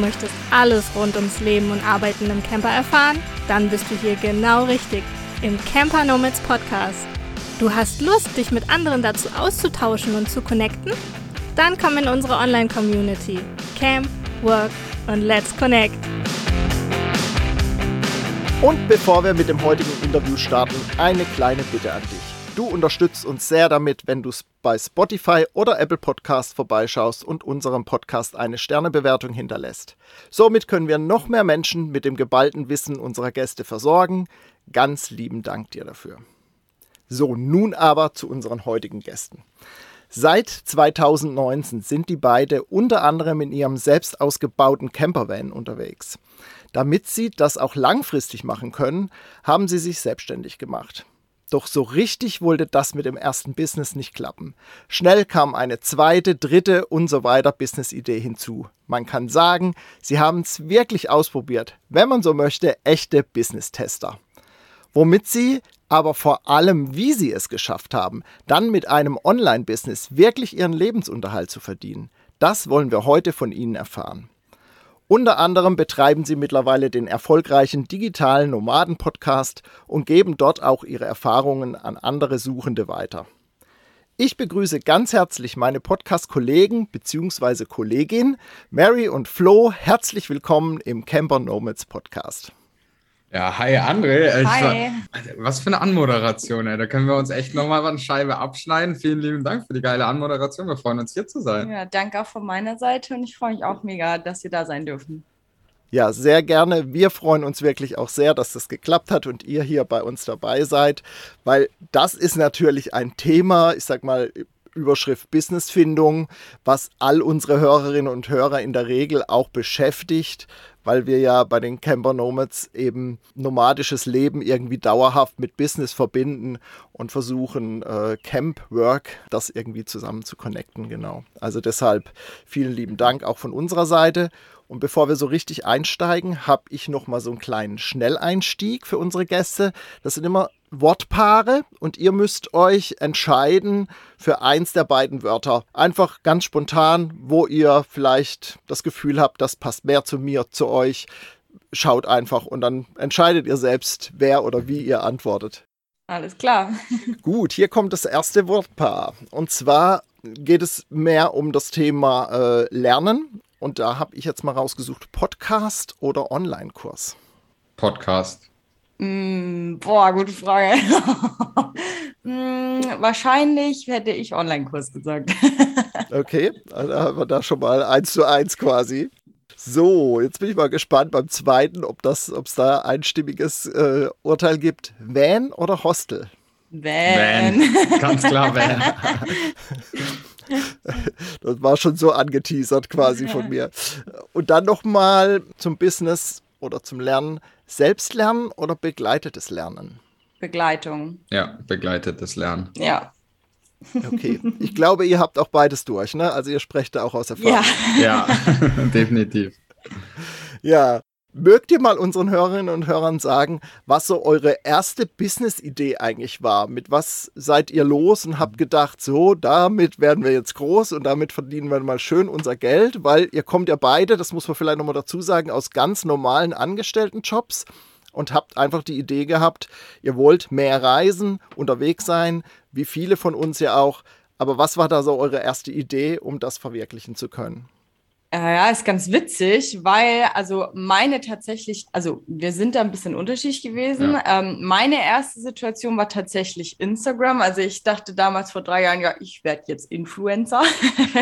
möchtest alles rund ums Leben und Arbeiten im Camper erfahren? Dann bist du hier genau richtig im Camper Nomads Podcast. Du hast Lust, dich mit anderen dazu auszutauschen und zu connecten? Dann komm in unsere Online-Community. Camp, Work und Let's Connect. Und bevor wir mit dem heutigen Interview starten, eine kleine Bitte an dich. Du unterstützt uns sehr damit, wenn du bei Spotify oder Apple Podcast vorbeischaust und unserem Podcast eine Sternebewertung hinterlässt. Somit können wir noch mehr Menschen mit dem geballten Wissen unserer Gäste versorgen. Ganz lieben Dank dir dafür. So, nun aber zu unseren heutigen Gästen. Seit 2019 sind die beiden unter anderem in ihrem selbst ausgebauten Campervan unterwegs. Damit sie das auch langfristig machen können, haben sie sich selbstständig gemacht. Doch so richtig wollte das mit dem ersten Business nicht klappen. Schnell kam eine zweite, dritte und so weiter Business-Idee hinzu. Man kann sagen, sie haben es wirklich ausprobiert. Wenn man so möchte, echte Business-Tester. Womit sie, aber vor allem wie sie es geschafft haben, dann mit einem Online-Business wirklich ihren Lebensunterhalt zu verdienen, das wollen wir heute von ihnen erfahren. Unter anderem betreiben sie mittlerweile den erfolgreichen digitalen Nomaden-Podcast und geben dort auch ihre Erfahrungen an andere Suchende weiter. Ich begrüße ganz herzlich meine Podcast-Kollegen bzw. Kollegin Mary und Flo. Herzlich willkommen im Camper Nomads Podcast. Ja, hi André. Hi. Also, was für eine Anmoderation, ey. Da können wir uns echt nochmal eine Scheibe abschneiden. Vielen lieben Dank für die geile Anmoderation. Wir freuen uns hier zu sein. Ja, danke auch von meiner Seite und ich freue mich auch mega, dass wir da sein dürfen. Ja, sehr gerne. Wir freuen uns wirklich auch sehr, dass das geklappt hat und ihr hier bei uns dabei seid, weil das ist natürlich ein Thema, ich sag mal, Überschrift Businessfindung, was all unsere Hörerinnen und Hörer in der Regel auch beschäftigt, weil wir ja bei den Camper Nomads eben nomadisches Leben irgendwie dauerhaft mit Business verbinden und versuchen, äh, Camp Work das irgendwie zusammen zu connecten. Genau. Also deshalb vielen lieben Dank auch von unserer Seite. Und bevor wir so richtig einsteigen, habe ich noch mal so einen kleinen Schnelleinstieg für unsere Gäste. Das sind immer Wortpaare und ihr müsst euch entscheiden für eins der beiden Wörter. Einfach ganz spontan, wo ihr vielleicht das Gefühl habt, das passt mehr zu mir, zu euch. Schaut einfach und dann entscheidet ihr selbst, wer oder wie ihr antwortet. Alles klar. Gut, hier kommt das erste Wortpaar. Und zwar geht es mehr um das Thema äh, Lernen. Und da habe ich jetzt mal rausgesucht, Podcast oder Online-Kurs? Podcast. Mm, boah, gute Frage. mm, wahrscheinlich hätte ich Online-Kurs gesagt. okay, also haben wir da schon mal eins zu eins quasi. So, jetzt bin ich mal gespannt beim zweiten, ob es da einstimmiges äh, Urteil gibt. Van oder Hostel? Van. Van. Ganz klar Van. Das war schon so angeteasert quasi von mir. Und dann nochmal zum Business oder zum Lernen. Selbstlernen oder begleitetes Lernen? Begleitung. Ja, begleitetes Lernen. Ja. Okay, ich glaube, ihr habt auch beides durch, ne? Also ihr sprecht da auch aus Erfahrung. Ja, ja definitiv. Ja, Mögt ihr mal unseren Hörerinnen und Hörern sagen, was so eure erste Business-Idee eigentlich war? Mit was seid ihr los und habt gedacht, so, damit werden wir jetzt groß und damit verdienen wir mal schön unser Geld, weil ihr kommt ja beide, das muss man vielleicht nochmal dazu sagen, aus ganz normalen Angestelltenjobs und habt einfach die Idee gehabt, ihr wollt mehr reisen, unterwegs sein, wie viele von uns ja auch. Aber was war da so eure erste Idee, um das verwirklichen zu können? Ja, ist ganz witzig, weil also meine tatsächlich, also wir sind da ein bisschen unterschiedlich gewesen. Ja. Ähm, meine erste Situation war tatsächlich Instagram. Also ich dachte damals vor drei Jahren, ja, ich werde jetzt Influencer.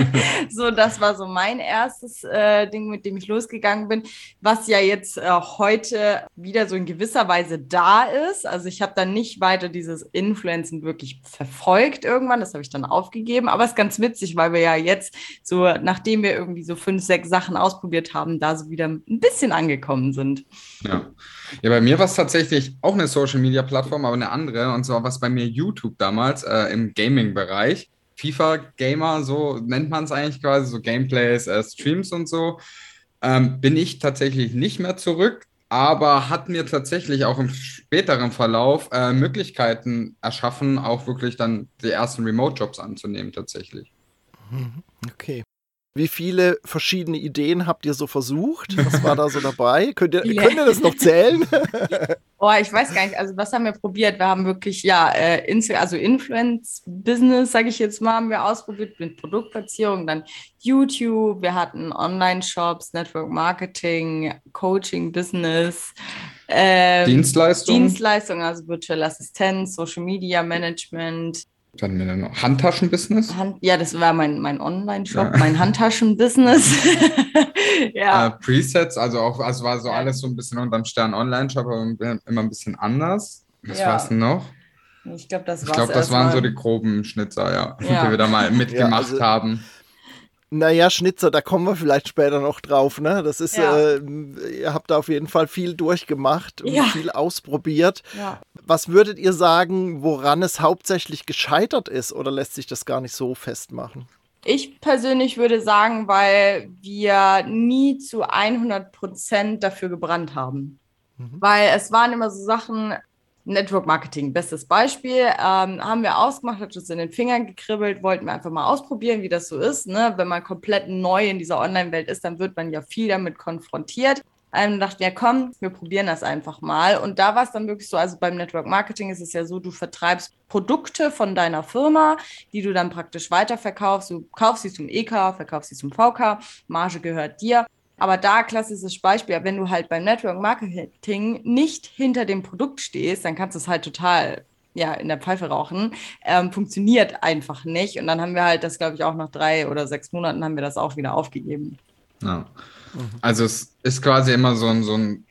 so, das war so mein erstes äh, Ding, mit dem ich losgegangen bin, was ja jetzt äh, heute wieder so in gewisser Weise da ist. Also ich habe dann nicht weiter dieses Influencen wirklich verfolgt irgendwann. Das habe ich dann aufgegeben. Aber es ist ganz witzig, weil wir ja jetzt so, nachdem wir irgendwie so fünf fünf, sechs Sachen ausprobiert haben, da so wieder ein bisschen angekommen sind. Ja, ja bei mir war es tatsächlich auch eine Social-Media-Plattform, aber eine andere. Und zwar war es bei mir YouTube damals äh, im Gaming-Bereich. FIFA-Gamer, so nennt man es eigentlich quasi, so Gameplays, äh, Streams und so. Ähm, bin ich tatsächlich nicht mehr zurück, aber hat mir tatsächlich auch im späteren Verlauf äh, Möglichkeiten erschaffen, auch wirklich dann die ersten Remote-Jobs anzunehmen, tatsächlich. Mhm. Okay. Wie viele verschiedene Ideen habt ihr so versucht? Was war da so dabei? Könnt ihr, könnt ihr das noch zählen? Oh, ich weiß gar nicht. Also, was haben wir probiert? Wir haben wirklich, ja, äh, also Influence-Business, sage ich jetzt mal, haben wir ausprobiert mit Produktplatzierung, dann YouTube, wir hatten Online-Shops, Network Marketing, Coaching, Business. Ähm, Dienstleistung. Dienstleistung, also virtuelle Assistenz, Social Media Management. Dann wir noch Handtaschen-Business? Hand, ja, das war mein, mein Online-Shop, ja. mein Handtaschen-Business. ja. Äh, Presets, also auch, also war so alles so ein bisschen unterm Stern Online-Shop, aber immer ein bisschen anders. Was ja. war es denn noch? Ich glaube, das, ich glaub, das waren so die groben Schnitzer, ja, ja. die wir da mal mitgemacht also, haben. Naja, Schnitzer, da kommen wir vielleicht später noch drauf. Ne? Das ist, ja. äh, ihr habt da auf jeden Fall viel durchgemacht und ja. viel ausprobiert. Ja. Was würdet ihr sagen, woran es hauptsächlich gescheitert ist oder lässt sich das gar nicht so festmachen? Ich persönlich würde sagen, weil wir nie zu 100 Prozent dafür gebrannt haben. Mhm. Weil es waren immer so Sachen, Network Marketing, bestes Beispiel, ähm, haben wir ausgemacht, hat uns in den Fingern gekribbelt, wollten wir einfach mal ausprobieren, wie das so ist. Ne? Wenn man komplett neu in dieser Online-Welt ist, dann wird man ja viel damit konfrontiert. Ähm, dachte, ja komm, wir probieren das einfach mal. Und da war es dann wirklich so, also beim Network Marketing ist es ja so, du vertreibst Produkte von deiner Firma, die du dann praktisch weiterverkaufst. Du kaufst sie zum EK, verkaufst sie zum VK, Marge gehört dir. Aber da klassisches Beispiel, wenn du halt beim Network Marketing nicht hinter dem Produkt stehst, dann kannst du es halt total ja, in der Pfeife rauchen. Ähm, funktioniert einfach nicht. Und dann haben wir halt das, glaube ich, auch nach drei oder sechs Monaten haben wir das auch wieder aufgegeben. Ja. Also es ist quasi immer so ein, so ein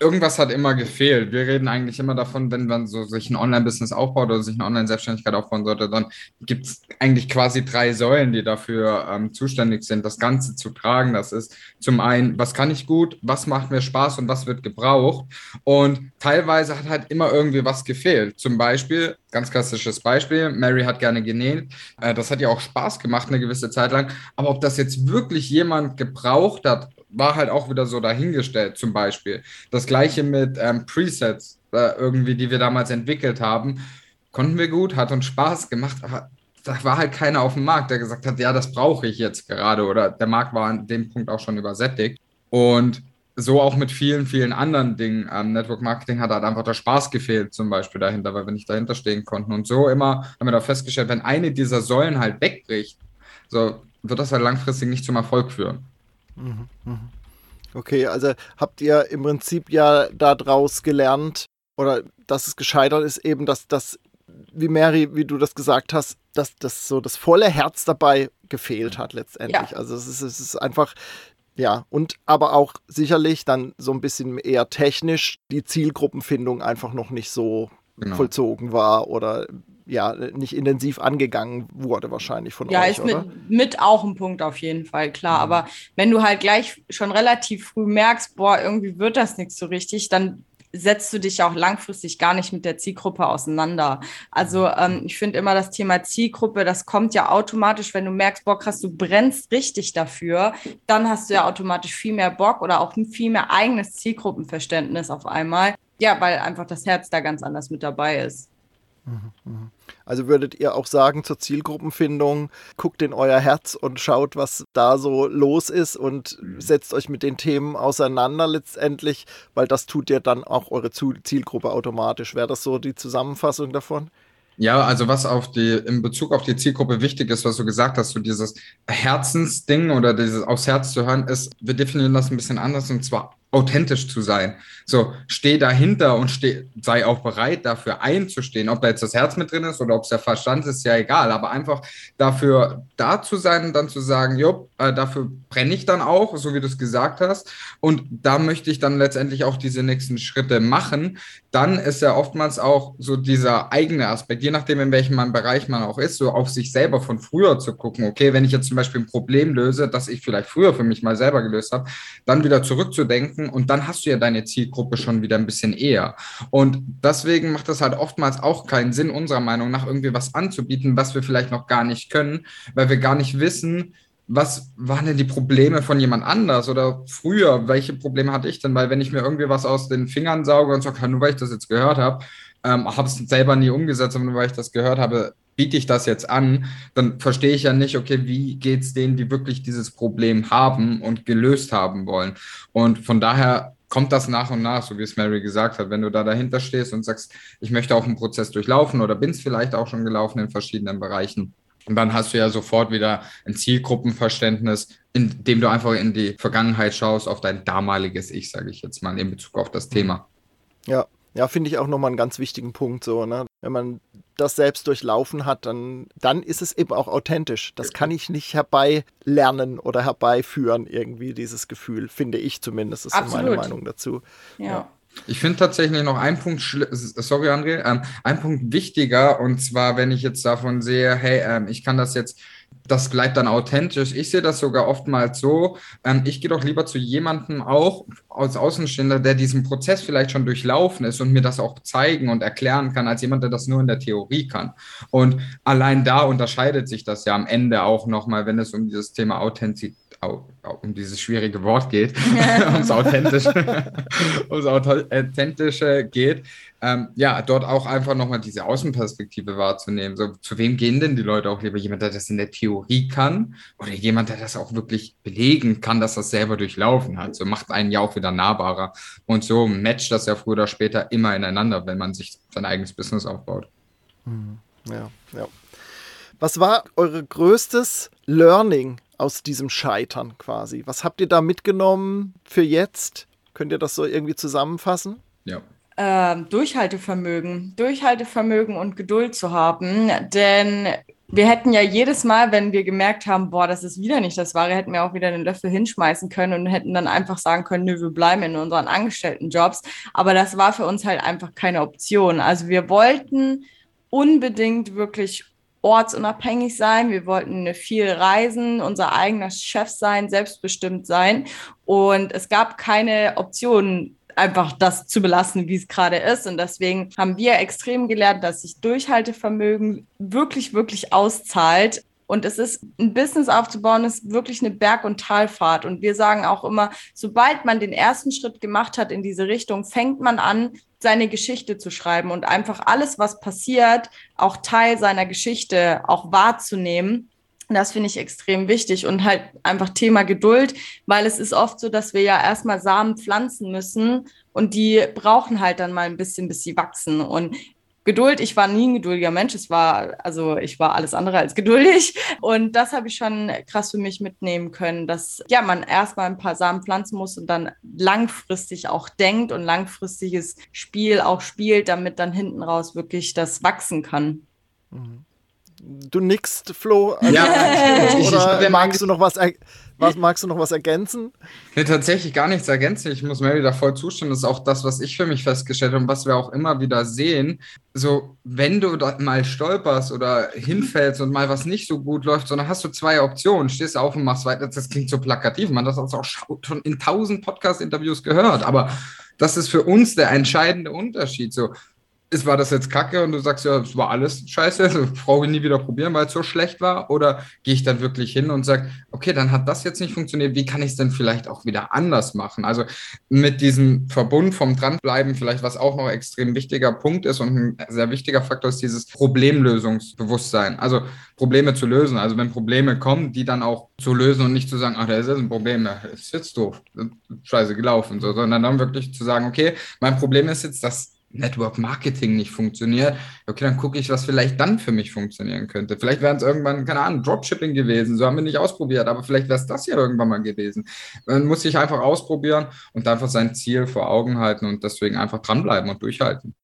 irgendwas hat immer gefehlt. Wir reden eigentlich immer davon, wenn man so sich ein Online-Business aufbaut oder sich eine Online-Selbstständigkeit aufbauen sollte, dann gibt es eigentlich quasi drei Säulen, die dafür ähm, zuständig sind, das Ganze zu tragen. Das ist zum einen, was kann ich gut, was macht mir Spaß und was wird gebraucht. Und teilweise hat halt immer irgendwie was gefehlt. Zum Beispiel, ganz klassisches Beispiel, Mary hat gerne genäht. Äh, das hat ja auch Spaß gemacht eine gewisse Zeit lang. Aber ob das jetzt wirklich jemand gebraucht hat, war halt auch wieder so dahingestellt, zum Beispiel. Das gleiche mit ähm, Presets, äh, irgendwie, die wir damals entwickelt haben. Konnten wir gut, hat uns Spaß gemacht, aber da war halt keiner auf dem Markt, der gesagt hat, ja, das brauche ich jetzt gerade. Oder der Markt war an dem Punkt auch schon übersättigt. Und so auch mit vielen, vielen anderen Dingen. Ähm, Network Marketing hat halt einfach der Spaß gefehlt, zum Beispiel dahinter, weil wir nicht dahinter stehen konnten. Und so immer haben wir da festgestellt, wenn eine dieser Säulen halt wegbricht, so wird das halt langfristig nicht zum Erfolg führen. Okay, also habt ihr im Prinzip ja daraus gelernt, oder dass es gescheitert ist, eben, dass das, wie Mary, wie du das gesagt hast, dass das so das volle Herz dabei gefehlt hat letztendlich. Ja. Also es ist, es ist einfach, ja, und aber auch sicherlich dann so ein bisschen eher technisch die Zielgruppenfindung einfach noch nicht so genau. vollzogen war oder ja, nicht intensiv angegangen wurde wahrscheinlich von ja, euch, ist mit, mit, auch ein Punkt auf jeden Fall, klar. Mhm. Aber wenn du halt gleich schon relativ früh merkst, boah, irgendwie wird das nichts so richtig, dann setzt du dich auch langfristig gar nicht mit der Zielgruppe auseinander. Also mhm. ähm, ich finde immer das Thema Zielgruppe, das kommt ja automatisch, wenn du merkst, boah, krass, du brennst richtig dafür, dann hast du ja automatisch viel mehr Bock oder auch viel mehr eigenes Zielgruppenverständnis auf einmal. Ja, weil einfach das Herz da ganz anders mit dabei ist. Also würdet ihr auch sagen zur Zielgruppenfindung, guckt in euer Herz und schaut, was da so los ist und mhm. setzt euch mit den Themen auseinander letztendlich, weil das tut ja dann auch eure Zielgruppe automatisch. Wäre das so die Zusammenfassung davon? Ja, also was auf die, in Bezug auf die Zielgruppe wichtig ist, was du gesagt hast, so dieses Herzensding oder dieses aufs Herz zu hören, ist, wir definieren das ein bisschen anders und zwar authentisch zu sein. So, steh dahinter und steh, sei auch bereit, dafür einzustehen. Ob da jetzt das Herz mit drin ist oder ob es der Verstand ist, ja egal. Aber einfach dafür da zu sein und dann zu sagen, jo, äh, dafür brenne ich dann auch, so wie du es gesagt hast. Und da möchte ich dann letztendlich auch diese nächsten Schritte machen. Dann ist ja oftmals auch so dieser eigene Aspekt, je nachdem, in welchem Bereich man auch ist, so auf sich selber von früher zu gucken. Okay, wenn ich jetzt zum Beispiel ein Problem löse, das ich vielleicht früher für mich mal selber gelöst habe, dann wieder zurückzudenken und dann hast du ja deine Zielgruppe schon wieder ein bisschen eher. Und deswegen macht es halt oftmals auch keinen Sinn, unserer Meinung nach irgendwie was anzubieten, was wir vielleicht noch gar nicht können, weil wir gar nicht wissen, was waren denn die Probleme von jemand anders oder früher, welche Probleme hatte ich denn? Weil wenn ich mir irgendwie was aus den Fingern sauge und so, nur weil ich das jetzt gehört habe, ähm, habe es selber nie umgesetzt, aber nur weil ich das gehört habe, biete ich das jetzt an, dann verstehe ich ja nicht, okay, wie geht es denen, die wirklich dieses Problem haben und gelöst haben wollen. Und von daher kommt das nach und nach, so wie es Mary gesagt hat, wenn du da dahinter stehst und sagst, ich möchte auch einen Prozess durchlaufen oder bin es vielleicht auch schon gelaufen in verschiedenen Bereichen. Und dann hast du ja sofort wieder ein Zielgruppenverständnis, in dem du einfach in die Vergangenheit schaust, auf dein damaliges Ich, sage ich jetzt mal, in Bezug auf das Thema. Ja, ja, finde ich auch nochmal einen ganz wichtigen Punkt so, ne? Wenn man das selbst durchlaufen hat, dann, dann ist es eben auch authentisch. Das kann ich nicht herbeilernen oder herbeiführen, irgendwie, dieses Gefühl, finde ich zumindest. Das ist Absolut. meine Meinung dazu. ja. ja. Ich finde tatsächlich noch einen Punkt, sorry André, ähm, ein Punkt wichtiger und zwar, wenn ich jetzt davon sehe, hey, ähm, ich kann das jetzt das bleibt dann authentisch. Ich sehe das sogar oftmals so. Ähm, ich gehe doch lieber zu jemandem auch als Außenstehender, der diesen Prozess vielleicht schon durchlaufen ist und mir das auch zeigen und erklären kann, als jemand, der das nur in der Theorie kann. Und allein da unterscheidet sich das ja am Ende auch nochmal, wenn es um dieses Thema Authentizität um dieses schwierige Wort geht, ums Authentische, ums Authentische geht, ähm, ja, dort auch einfach nochmal diese Außenperspektive wahrzunehmen. So, zu wem gehen denn die Leute auch lieber? Jemand, der das in der Theorie kann oder jemand, der das auch wirklich belegen kann, dass das selber durchlaufen hat. So macht einen ja auch wieder nahbarer. Und so matcht das ja früher oder später immer ineinander, wenn man sich sein eigenes Business aufbaut. Mhm. Ja, ja. Was war eure größtes Learning aus diesem Scheitern quasi? Was habt ihr da mitgenommen für jetzt? Könnt ihr das so irgendwie zusammenfassen? Ja. Ähm, Durchhaltevermögen, Durchhaltevermögen und Geduld zu haben, denn wir hätten ja jedes Mal, wenn wir gemerkt haben, boah, das ist wieder nicht das Wahre, hätten wir auch wieder den Löffel hinschmeißen können und hätten dann einfach sagen können, nö, wir bleiben in unseren Angestelltenjobs. Aber das war für uns halt einfach keine Option. Also wir wollten unbedingt wirklich ortsunabhängig sein. Wir wollten viel reisen, unser eigener Chef sein, selbstbestimmt sein. Und es gab keine Option, einfach das zu belassen, wie es gerade ist. Und deswegen haben wir extrem gelernt, dass sich Durchhaltevermögen wirklich, wirklich auszahlt. Und es ist, ein Business aufzubauen, ist wirklich eine Berg- und Talfahrt. Und wir sagen auch immer, sobald man den ersten Schritt gemacht hat in diese Richtung, fängt man an, seine Geschichte zu schreiben und einfach alles, was passiert, auch Teil seiner Geschichte auch wahrzunehmen. Das finde ich extrem wichtig und halt einfach Thema Geduld, weil es ist oft so, dass wir ja erstmal Samen pflanzen müssen und die brauchen halt dann mal ein bisschen, bis sie wachsen. Und Geduld, ich war nie ein geduldiger Mensch. Es war, also ich war alles andere als geduldig. Und das habe ich schon krass für mich mitnehmen können, dass ja, man erstmal ein paar Samen pflanzen muss und dann langfristig auch denkt und langfristiges Spiel auch spielt, damit dann hinten raus wirklich das wachsen kann. Mhm. Du nickst, Flo. Ja, oder ich, magst du noch was, was, magst du noch was ergänzen? Nee, tatsächlich gar nichts ergänzen. Ich muss Mary da voll zustimmen. Das ist auch das, was ich für mich festgestellt habe und was wir auch immer wieder sehen. So, wenn du mal stolperst oder hinfällst und mal was nicht so gut läuft, sondern hast du zwei Optionen, stehst auf und machst weiter. Das klingt so plakativ. Man hat das auch schon in tausend Podcast-Interviews gehört. Aber das ist für uns der entscheidende Unterschied. So, ist, war das jetzt kacke und du sagst ja, es war alles scheiße, also brauche ich nie wieder probieren, weil es so schlecht war? Oder gehe ich dann wirklich hin und sage, okay, dann hat das jetzt nicht funktioniert, wie kann ich es denn vielleicht auch wieder anders machen? Also mit diesem Verbund vom Dranbleiben, vielleicht was auch noch extrem wichtiger Punkt ist und ein sehr wichtiger Faktor ist dieses Problemlösungsbewusstsein. Also Probleme zu lösen. Also wenn Probleme kommen, die dann auch zu lösen und nicht zu sagen, ach, da ist jetzt ein Problem, das ist jetzt doof, scheiße gelaufen, so, sondern dann wirklich zu sagen, okay, mein Problem ist jetzt, dass Network Marketing nicht funktioniert, okay, dann gucke ich, was vielleicht dann für mich funktionieren könnte. Vielleicht wären es irgendwann, keine Ahnung, Dropshipping gewesen, so haben wir nicht ausprobiert, aber vielleicht wäre es das ja irgendwann mal gewesen. Man muss sich einfach ausprobieren und einfach sein Ziel vor Augen halten und deswegen einfach dranbleiben und durchhalten.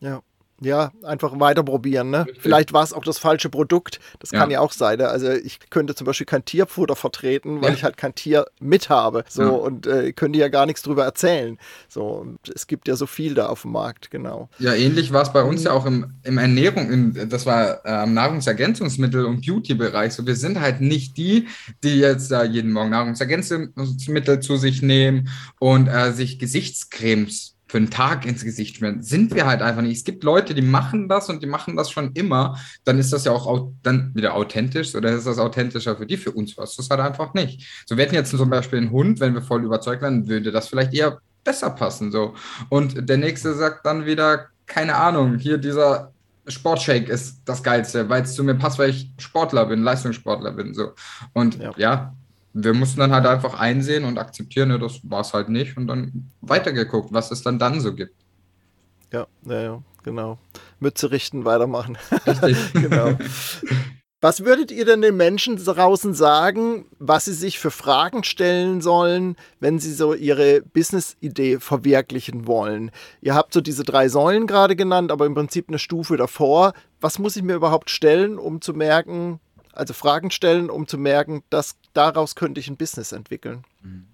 Ja. Ja, einfach weiter probieren. Ne? Vielleicht war es auch das falsche Produkt. Das ja. kann ja auch sein. Ne? Also ich könnte zum Beispiel kein Tierfutter vertreten, weil ja. ich halt kein Tier mit habe. So ja. und äh, könnte ja gar nichts drüber erzählen. So es gibt ja so viel da auf dem Markt, genau. Ja, ähnlich war es bei uns ja auch im, im Ernährung, im, das war äh, Nahrungsergänzungsmittel und Beauty-Bereich. So, wir sind halt nicht die, die jetzt äh, jeden Morgen Nahrungsergänzungsmittel zu sich nehmen und äh, sich Gesichtscremes für einen Tag ins Gesicht schmieren. Sind wir halt einfach nicht. Es gibt Leute, die machen das und die machen das schon immer. Dann ist das ja auch dann wieder authentisch oder ist das authentischer für die? Für uns was das halt einfach nicht. So, wir hätten jetzt zum Beispiel einen Hund, wenn wir voll überzeugt wären, würde das vielleicht eher besser passen. So. Und der nächste sagt dann wieder, keine Ahnung, hier dieser Sportshake ist das Geilste, weil es zu mir passt, weil ich Sportler bin, Leistungssportler bin. So. Und ja, ja wir mussten dann halt einfach einsehen und akzeptieren, ja, das war es halt nicht und dann weitergeguckt, was es dann dann so gibt. Ja, ja, ja genau. Mütze richten, weitermachen. Richtig. genau. Was würdet ihr denn den Menschen draußen sagen, was sie sich für Fragen stellen sollen, wenn sie so ihre Business-Idee verwirklichen wollen? Ihr habt so diese drei Säulen gerade genannt, aber im Prinzip eine Stufe davor. Was muss ich mir überhaupt stellen, um zu merken, also Fragen stellen, um zu merken, dass daraus könnte ich ein Business entwickeln? Mhm.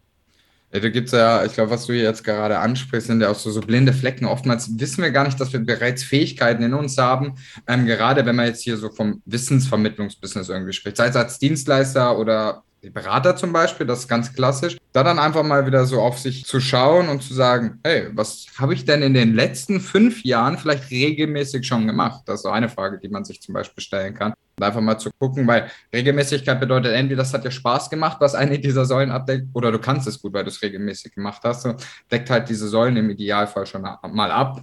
Ja, da gibt es ja, ich glaube, was du jetzt gerade ansprichst, sind ja auch so, so blinde Flecken. Oftmals wissen wir gar nicht, dass wir bereits Fähigkeiten in uns haben. Ähm, gerade wenn man jetzt hier so vom Wissensvermittlungsbusiness irgendwie spricht, sei es als Dienstleister oder Berater zum Beispiel, das ist ganz klassisch, da dann einfach mal wieder so auf sich zu schauen und zu sagen, hey, was habe ich denn in den letzten fünf Jahren vielleicht regelmäßig schon gemacht? Das ist so eine Frage, die man sich zum Beispiel stellen kann. Und einfach mal zu gucken, weil Regelmäßigkeit bedeutet entweder, das hat dir Spaß gemacht, was eine dieser Säulen abdeckt, oder du kannst es gut, weil du es regelmäßig gemacht hast. So, deckt halt diese Säulen im Idealfall schon mal ab.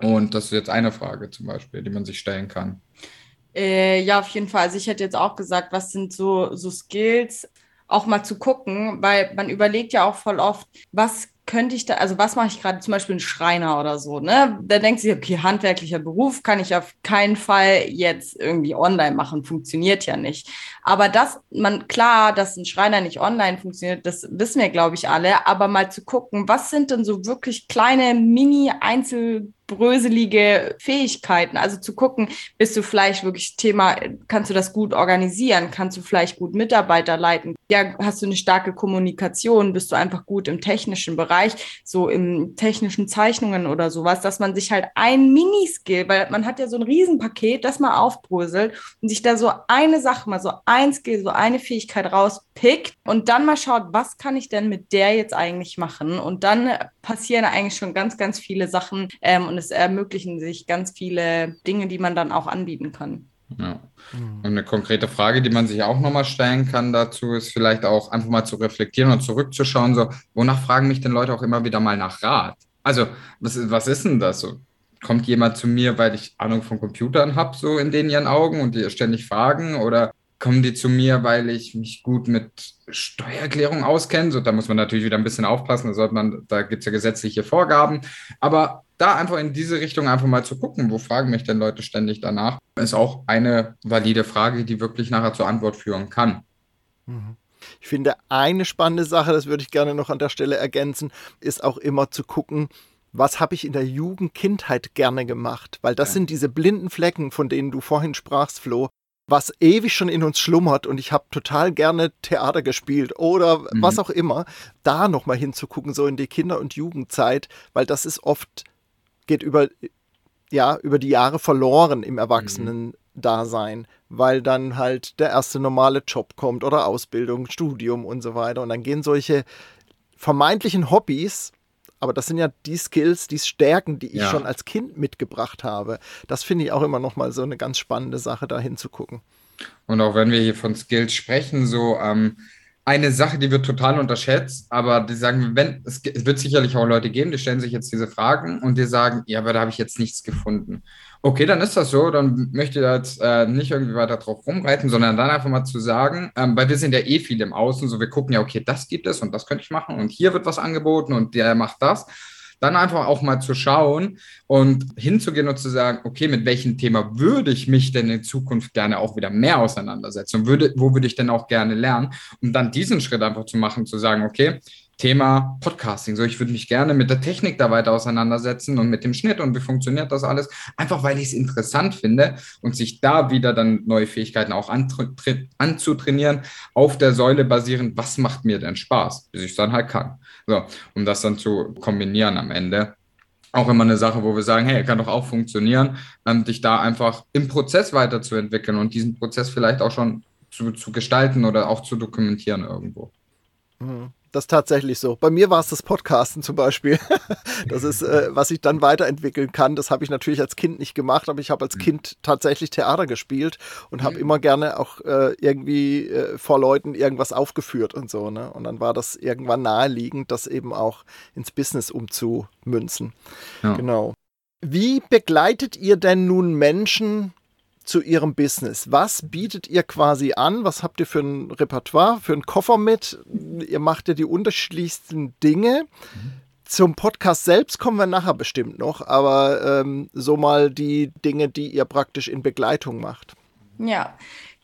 Und das ist jetzt eine Frage zum Beispiel, die man sich stellen kann. Äh, ja, auf jeden Fall. Also ich hätte jetzt auch gesagt, was sind so, so Skills, auch mal zu gucken, weil man überlegt ja auch voll oft, was könnte ich da, also was mache ich gerade, zum Beispiel ein Schreiner oder so, ne? Da denkt sich, okay, handwerklicher Beruf kann ich auf keinen Fall jetzt irgendwie online machen, funktioniert ja nicht. Aber das, man, klar, dass ein Schreiner nicht online funktioniert, das wissen wir, glaube ich, alle, aber mal zu gucken, was sind denn so wirklich kleine Mini-Einzel- bröselige Fähigkeiten. Also zu gucken, bist du vielleicht wirklich Thema, kannst du das gut organisieren? Kannst du vielleicht gut Mitarbeiter leiten? Ja, hast du eine starke Kommunikation? Bist du einfach gut im technischen Bereich, so im technischen Zeichnungen oder sowas, dass man sich halt ein Miniskill, weil man hat ja so ein Riesenpaket, das mal aufbröselt und sich da so eine Sache, mal so ein Skill, so eine Fähigkeit rauspickt und dann mal schaut, was kann ich denn mit der jetzt eigentlich machen? Und dann passieren eigentlich schon ganz, ganz viele Sachen ähm, und es ermöglichen sich ganz viele Dinge, die man dann auch anbieten kann. Ja. Und eine konkrete Frage, die man sich auch nochmal stellen kann dazu, ist vielleicht auch einfach mal zu reflektieren und zurückzuschauen, so, wonach fragen mich denn Leute auch immer wieder mal nach Rat? Also, was, was ist denn das so? Kommt jemand zu mir, weil ich Ahnung von Computern habe, so in den ihren Augen und die ständig fragen? Oder kommen die zu mir, weil ich mich gut mit Steuererklärung auskenne? So, da muss man natürlich wieder ein bisschen aufpassen, da, sollte man, da gibt es ja gesetzliche Vorgaben. Aber da einfach in diese Richtung einfach mal zu gucken, wo fragen mich denn Leute ständig danach, ist auch eine valide Frage, die wirklich nachher zur Antwort führen kann. Mhm. Ich finde, eine spannende Sache, das würde ich gerne noch an der Stelle ergänzen, ist auch immer zu gucken, was habe ich in der Jugend, Kindheit gerne gemacht? Weil das ja. sind diese blinden Flecken, von denen du vorhin sprachst, Flo, was ewig schon in uns schlummert und ich habe total gerne Theater gespielt oder mhm. was auch immer, da nochmal hinzugucken, so in die Kinder- und Jugendzeit, weil das ist oft geht über, ja, über die Jahre verloren im Erwachsenen-Dasein, weil dann halt der erste normale Job kommt oder Ausbildung, Studium und so weiter. Und dann gehen solche vermeintlichen Hobbys, aber das sind ja die Skills, die Stärken, die ich ja. schon als Kind mitgebracht habe. Das finde ich auch immer noch mal so eine ganz spannende Sache, da hinzugucken. Und auch wenn wir hier von Skills sprechen, so ähm, eine Sache, die wird total unterschätzt, aber die sagen, wenn, es, es, wird sicherlich auch Leute geben, die stellen sich jetzt diese Fragen und die sagen, ja, aber da habe ich jetzt nichts gefunden. Okay, dann ist das so, dann möchte ich jetzt äh, nicht irgendwie weiter drauf rumreiten, sondern dann einfach mal zu sagen, ähm, weil wir sind ja eh viel im Außen, so wir gucken ja, okay, das gibt es und das könnte ich machen und hier wird was angeboten und der macht das dann einfach auch mal zu schauen und hinzugehen und zu sagen, okay, mit welchem Thema würde ich mich denn in Zukunft gerne auch wieder mehr auseinandersetzen und würde, wo würde ich denn auch gerne lernen, um dann diesen Schritt einfach zu machen, zu sagen, okay, Thema Podcasting. So, ich würde mich gerne mit der Technik da weiter auseinandersetzen und mit dem Schnitt und wie funktioniert das alles. Einfach weil ich es interessant finde und sich da wieder dann neue Fähigkeiten auch anzutrainieren, auf der Säule basierend, was macht mir denn Spaß, bis ich es dann halt kann. So, um das dann zu kombinieren am Ende. Auch immer eine Sache, wo wir sagen, hey, kann doch auch funktionieren, ähm, dich da einfach im Prozess weiterzuentwickeln und diesen Prozess vielleicht auch schon zu, zu gestalten oder auch zu dokumentieren irgendwo. Mhm. Das tatsächlich so. Bei mir war es das Podcasten zum Beispiel. Das ist, äh, was ich dann weiterentwickeln kann. Das habe ich natürlich als Kind nicht gemacht, aber ich habe als mhm. Kind tatsächlich Theater gespielt und habe mhm. immer gerne auch äh, irgendwie äh, vor Leuten irgendwas aufgeführt und so. Ne? Und dann war das irgendwann naheliegend, das eben auch ins Business umzumünzen. Ja. Genau. Wie begleitet ihr denn nun Menschen zu ihrem Business? Was bietet ihr quasi an? Was habt ihr für ein Repertoire, für einen Koffer mit? Ihr macht ja die unterschiedlichsten Dinge. Zum Podcast selbst kommen wir nachher bestimmt noch, aber ähm, so mal die Dinge, die ihr praktisch in Begleitung macht. Ja,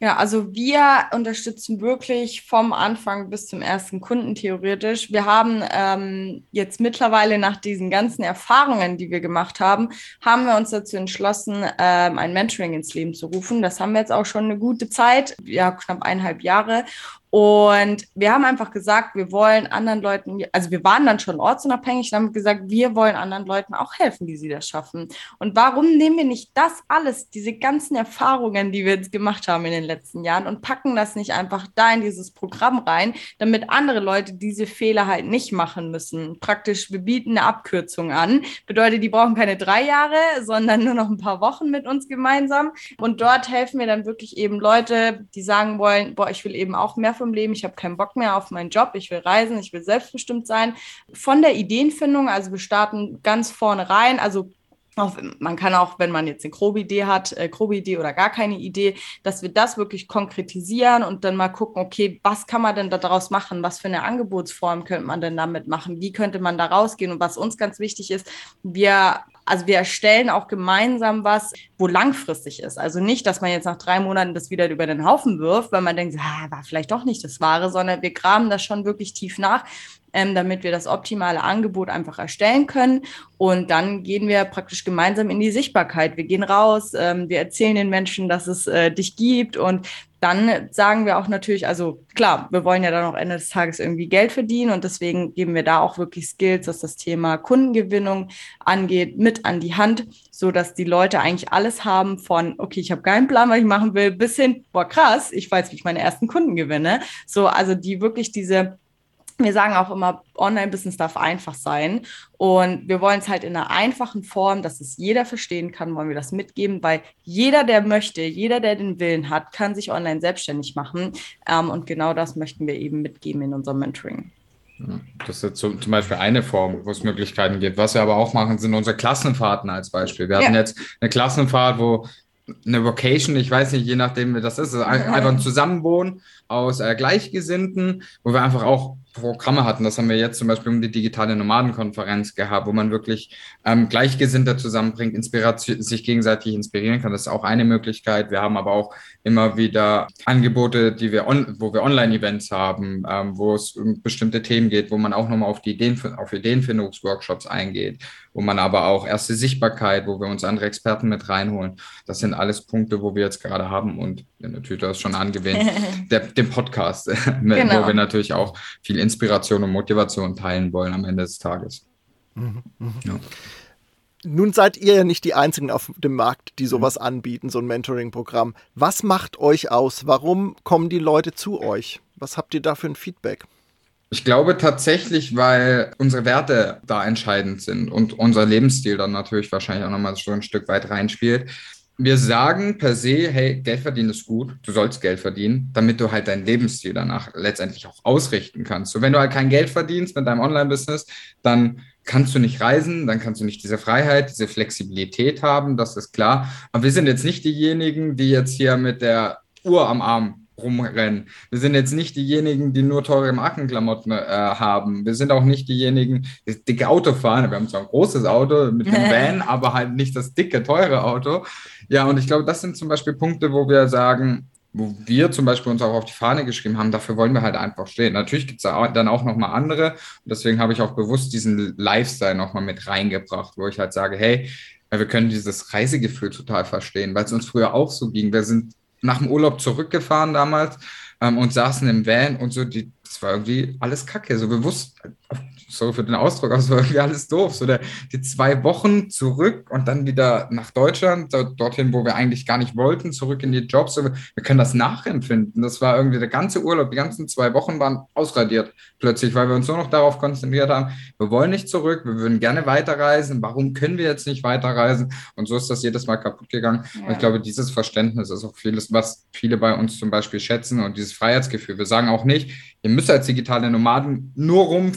ja, also wir unterstützen wirklich vom Anfang bis zum ersten Kunden theoretisch. Wir haben ähm, jetzt mittlerweile nach diesen ganzen Erfahrungen, die wir gemacht haben, haben wir uns dazu entschlossen, ähm, ein Mentoring ins Leben zu rufen. Das haben wir jetzt auch schon eine gute Zeit, ja, knapp eineinhalb Jahre. Und wir haben einfach gesagt, wir wollen anderen Leuten, also wir waren dann schon ortsunabhängig und haben gesagt, wir wollen anderen Leuten auch helfen, wie sie das schaffen. Und warum nehmen wir nicht das alles, diese ganzen Erfahrungen, die wir jetzt gemacht haben in den letzten Jahren und packen das nicht einfach da in dieses Programm rein, damit andere Leute diese Fehler halt nicht machen müssen. Praktisch, wir bieten eine Abkürzung an. Bedeutet, die brauchen keine drei Jahre, sondern nur noch ein paar Wochen mit uns gemeinsam. Und dort helfen wir dann wirklich eben Leute, die sagen wollen, boah, ich will eben auch mehr vom Leben, ich habe keinen Bock mehr auf meinen Job, ich will reisen, ich will selbstbestimmt sein. Von der Ideenfindung, also wir starten ganz vorne rein, also auch, man kann auch, wenn man jetzt eine grobe Idee hat, äh, grobe Idee oder gar keine Idee, dass wir das wirklich konkretisieren und dann mal gucken, okay, was kann man denn daraus machen? Was für eine Angebotsform könnte man denn damit machen? Wie könnte man da rausgehen? Und was uns ganz wichtig ist, wir also wir erstellen auch gemeinsam was, wo langfristig ist. Also nicht, dass man jetzt nach drei Monaten das wieder über den Haufen wirft, weil man denkt, ah, war vielleicht doch nicht das Wahre, sondern wir graben das schon wirklich tief nach, ähm, damit wir das optimale Angebot einfach erstellen können. Und dann gehen wir praktisch gemeinsam in die Sichtbarkeit. Wir gehen raus, ähm, wir erzählen den Menschen, dass es äh, dich gibt und dann sagen wir auch natürlich, also klar, wir wollen ja dann auch Ende des Tages irgendwie Geld verdienen und deswegen geben wir da auch wirklich Skills, was das Thema Kundengewinnung angeht, mit an die Hand, so dass die Leute eigentlich alles haben von, okay, ich habe keinen Plan, was ich machen will, bis hin, boah, krass, ich weiß, wie ich meine ersten Kunden gewinne. So, also die wirklich diese wir sagen auch immer, Online-Business darf einfach sein. Und wir wollen es halt in einer einfachen Form, dass es jeder verstehen kann, wollen wir das mitgeben, weil jeder, der möchte, jeder, der den Willen hat, kann sich online selbstständig machen. Ähm, und genau das möchten wir eben mitgeben in unserem Mentoring. Das ist jetzt zum Beispiel eine Form, wo es Möglichkeiten gibt. Was wir aber auch machen, sind unsere Klassenfahrten als Beispiel. Wir hatten ja. jetzt eine Klassenfahrt, wo eine Vocation, ich weiß nicht, je nachdem, wie das ist, einfach ein Zusammenwohnen aus äh, Gleichgesinnten, wo wir einfach auch Programme hatten. Das haben wir jetzt zum Beispiel um die digitale Nomadenkonferenz gehabt, wo man wirklich ähm, Gleichgesinnte zusammenbringt, Inspiration, sich gegenseitig inspirieren kann. Das ist auch eine Möglichkeit. Wir haben aber auch immer wieder Angebote, die wir on, wo wir Online-Events haben, ähm, wo es um bestimmte Themen geht, wo man auch nochmal auf die Ideen, auf Ideenfindungsworkshops eingeht, wo man aber auch erste Sichtbarkeit, wo wir uns andere Experten mit reinholen. Das sind alles Punkte, wo wir jetzt gerade haben und natürlich, du hast schon angewähnt, der, den Podcast, genau. wo wir natürlich auch viel Inspiration und Motivation teilen wollen am Ende des Tages. Mhm, mh. ja. Nun seid ihr ja nicht die Einzigen auf dem Markt, die sowas mhm. anbieten, so ein Mentoring-Programm. Was macht euch aus? Warum kommen die Leute zu euch? Was habt ihr da für ein Feedback? Ich glaube tatsächlich, weil unsere Werte da entscheidend sind und unser Lebensstil dann natürlich wahrscheinlich auch nochmal so ein Stück weit reinspielt wir sagen per se, hey, Geld verdienen ist gut, du sollst Geld verdienen, damit du halt deinen Lebensstil danach letztendlich auch ausrichten kannst. So, wenn du halt kein Geld verdienst mit deinem Online-Business, dann kannst du nicht reisen, dann kannst du nicht diese Freiheit, diese Flexibilität haben, das ist klar. Aber wir sind jetzt nicht diejenigen, die jetzt hier mit der Uhr am Arm rumrennen. Wir sind jetzt nicht diejenigen, die nur teure Markenklamotten äh, haben. Wir sind auch nicht diejenigen, die dicke Auto fahren. Wir haben zwar ein großes Auto mit dem Van, aber halt nicht das dicke, teure Auto. Ja, und ich glaube, das sind zum Beispiel Punkte, wo wir sagen, wo wir zum Beispiel uns auch auf die Fahne geschrieben haben, dafür wollen wir halt einfach stehen. Natürlich gibt es dann auch nochmal andere. Und deswegen habe ich auch bewusst diesen Lifestyle nochmal mit reingebracht, wo ich halt sage, hey, wir können dieses Reisegefühl total verstehen, weil es uns früher auch so ging. Wir sind nach dem Urlaub zurückgefahren damals ähm, und saßen im Van und so, die, das war irgendwie alles kacke. So bewusst, sorry für den Ausdruck, aber es war irgendwie alles doof. So der, die zwei Wochen zurück und dann wieder nach Deutschland, dorthin, wo wir eigentlich gar nicht wollten, zurück in die Jobs. Wir, können das nachempfinden. Das war irgendwie der ganze Urlaub, die ganzen zwei Wochen waren ausradiert plötzlich, weil wir uns nur noch darauf konzentriert haben, wir wollen nicht zurück, wir würden gerne weiterreisen. Warum können wir jetzt nicht weiterreisen? Und so ist das jedes Mal kaputt gegangen. Ja. Und ich glaube, dieses Verständnis ist auch vieles, was viele bei uns zum Beispiel schätzen und dieses Freiheitsgefühl. Wir sagen auch nicht, ihr müsst als digitale Nomaden nur rum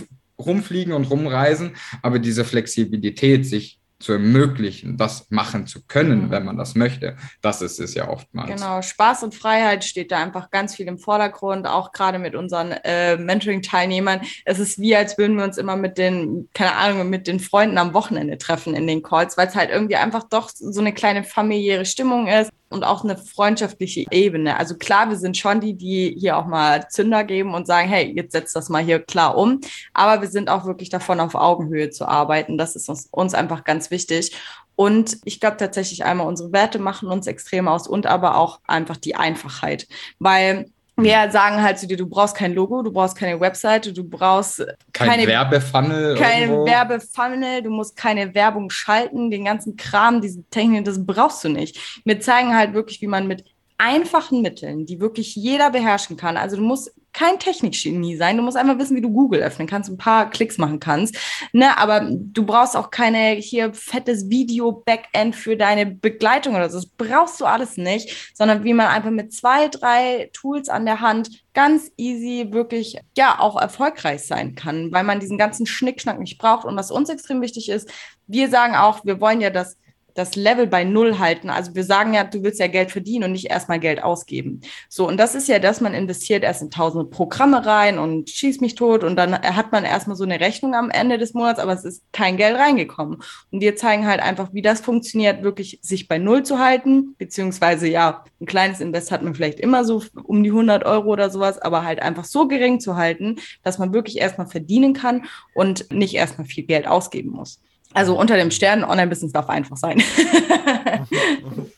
rumfliegen und rumreisen, aber diese Flexibilität, sich zu ermöglichen, das machen zu können, Mhm. wenn man das möchte. Das ist es ja oftmals. Genau, Spaß und Freiheit steht da einfach ganz viel im Vordergrund, auch gerade mit unseren äh, Mentoring-Teilnehmern. Es ist wie, als würden wir uns immer mit den, keine Ahnung, mit den Freunden am Wochenende treffen in den Calls, weil es halt irgendwie einfach doch so eine kleine familiäre Stimmung ist und auch eine freundschaftliche Ebene. Also klar, wir sind schon die, die hier auch mal Zünder geben und sagen, hey, jetzt setzt das mal hier klar um. Aber wir sind auch wirklich davon, auf Augenhöhe zu arbeiten. Das ist uns, uns einfach ganz wichtig. Und ich glaube tatsächlich einmal, unsere Werte machen uns extrem aus und aber auch einfach die Einfachheit. Weil wir sagen halt zu dir, du brauchst kein Logo, du brauchst keine Webseite, du brauchst Kein keine- Werbefunnel. kein. Werbefunnel, du musst keine Werbung schalten, den ganzen Kram, diese Technik, das brauchst du nicht. Wir zeigen halt wirklich, wie man mit einfachen Mitteln, die wirklich jeder beherrschen kann. Also du musst kein Technikgenie sein, du musst einfach wissen, wie du Google öffnen kannst, ein paar Klicks machen kannst. Ne, aber du brauchst auch keine hier fettes Video-Backend für deine Begleitung oder so. Das brauchst du alles nicht, sondern wie man einfach mit zwei, drei Tools an der Hand ganz easy wirklich ja auch erfolgreich sein kann, weil man diesen ganzen Schnickschnack nicht braucht. Und was uns extrem wichtig ist, wir sagen auch, wir wollen ja das das Level bei Null halten. Also wir sagen ja, du willst ja Geld verdienen und nicht erstmal Geld ausgeben. So, und das ist ja, dass man investiert erst in tausende Programme rein und schießt mich tot und dann hat man erstmal so eine Rechnung am Ende des Monats, aber es ist kein Geld reingekommen. Und wir zeigen halt einfach, wie das funktioniert, wirklich sich bei Null zu halten, beziehungsweise ja, ein kleines Invest hat man vielleicht immer so um die 100 Euro oder sowas, aber halt einfach so gering zu halten, dass man wirklich erstmal verdienen kann und nicht erstmal viel Geld ausgeben muss. Also unter dem Stern, Online-Business darf einfach sein.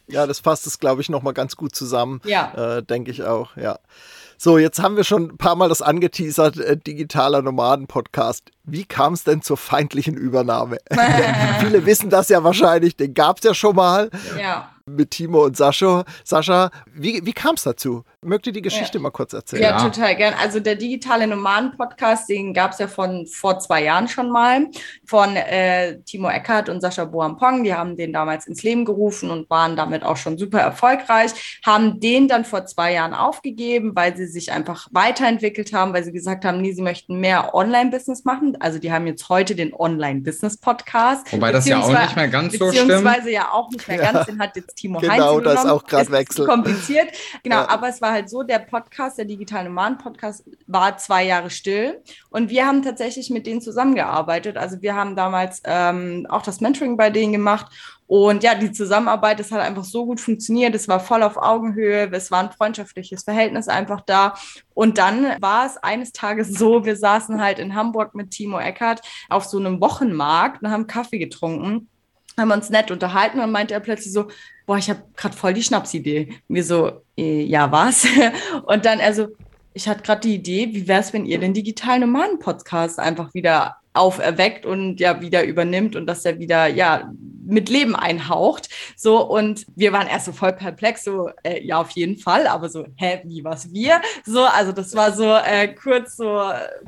Ja, das fasst es, glaube ich, nochmal ganz gut zusammen. ja. Äh, Denke ich auch, ja. So, jetzt haben wir schon ein paar Mal das angeteasert, äh, digitaler Nomaden-Podcast. Wie kam es denn zur feindlichen Übernahme? Viele wissen das ja wahrscheinlich, den gab es ja schon mal ja. mit Timo und Sascha. Sascha, wie, wie kam es dazu? Mögt ihr die Geschichte mal kurz erzählen? Ja, Ja. total gern. Also der digitale Nomaden-Podcast, den gab es ja von vor zwei Jahren schon mal von äh, Timo Eckert und Sascha Boampong. Die haben den damals ins Leben gerufen und waren damit auch schon super erfolgreich. Haben den dann vor zwei Jahren aufgegeben, weil sie sich einfach weiterentwickelt haben, weil sie gesagt haben, nee, sie möchten mehr Online-Business machen. Also die haben jetzt heute den Online-Business-Podcast. Wobei das ja auch nicht mehr ganz so stimmt. Beziehungsweise ja auch nicht mehr ganz, den hat jetzt Timo Genau, Heinz da ist übernommen. auch grad Es ist Wechsel. kompliziert. Genau, Ja. aber es war halt so, der Podcast, der digitale Nomaden-Podcast, war zwei Jahre still. Und wir haben tatsächlich mit denen zusammengearbeitet. Also wir haben damals ähm, auch das Mentoring bei denen gemacht. Und ja, die Zusammenarbeit, das hat einfach so gut funktioniert. Es war voll auf Augenhöhe. Es war ein freundschaftliches Verhältnis einfach da. Und dann war es eines Tages so, wir saßen halt in Hamburg mit Timo Eckert auf so einem Wochenmarkt und haben Kaffee getrunken haben uns nett unterhalten und meinte er plötzlich so, boah, ich habe gerade voll die Schnapsidee. Wir so, äh, ja, was? Und dann er so, ich hatte gerade die Idee, wie wäre es, wenn ihr den digitalen Nomaden-Podcast einfach wieder auferweckt und ja wieder übernimmt und dass er wieder ja mit Leben einhaucht. So und wir waren erst so voll perplex, so äh, ja auf jeden Fall, aber so hä wie was wir? So also das war so äh, kurz so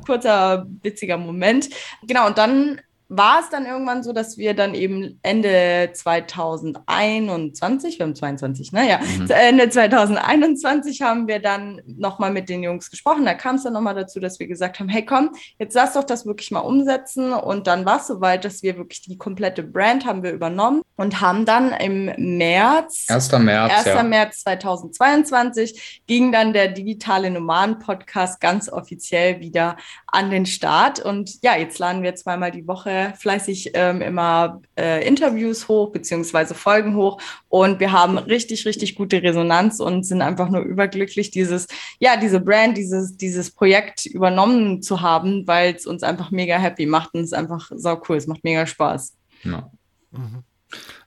kurzer witziger Moment. Genau und dann war es dann irgendwann so, dass wir dann eben Ende 2021, wir haben 22, ne? Ja, Mhm. Ende 2021 haben wir dann nochmal mit den Jungs gesprochen. Da kam es dann nochmal dazu, dass wir gesagt haben, hey komm, jetzt lass doch das wirklich mal umsetzen. Und dann war es soweit, dass wir wirklich die komplette Brand haben wir übernommen und haben dann im März 1. März, 1. ja. März 2022 ging dann der digitale Nomaden-Podcast ganz offiziell wieder an den Start. Und ja, jetzt laden wir zweimal die Woche fleißig ähm, immer äh, Interviews hoch, beziehungsweise Folgen hoch. Und wir haben richtig, richtig gute Resonanz und sind einfach nur überglücklich, dieses, ja, diese Brand, dieses, dieses Projekt übernommen zu haben, weil es uns einfach mega happy macht und es ist einfach sau cool. Es macht mega Spaß. Ja.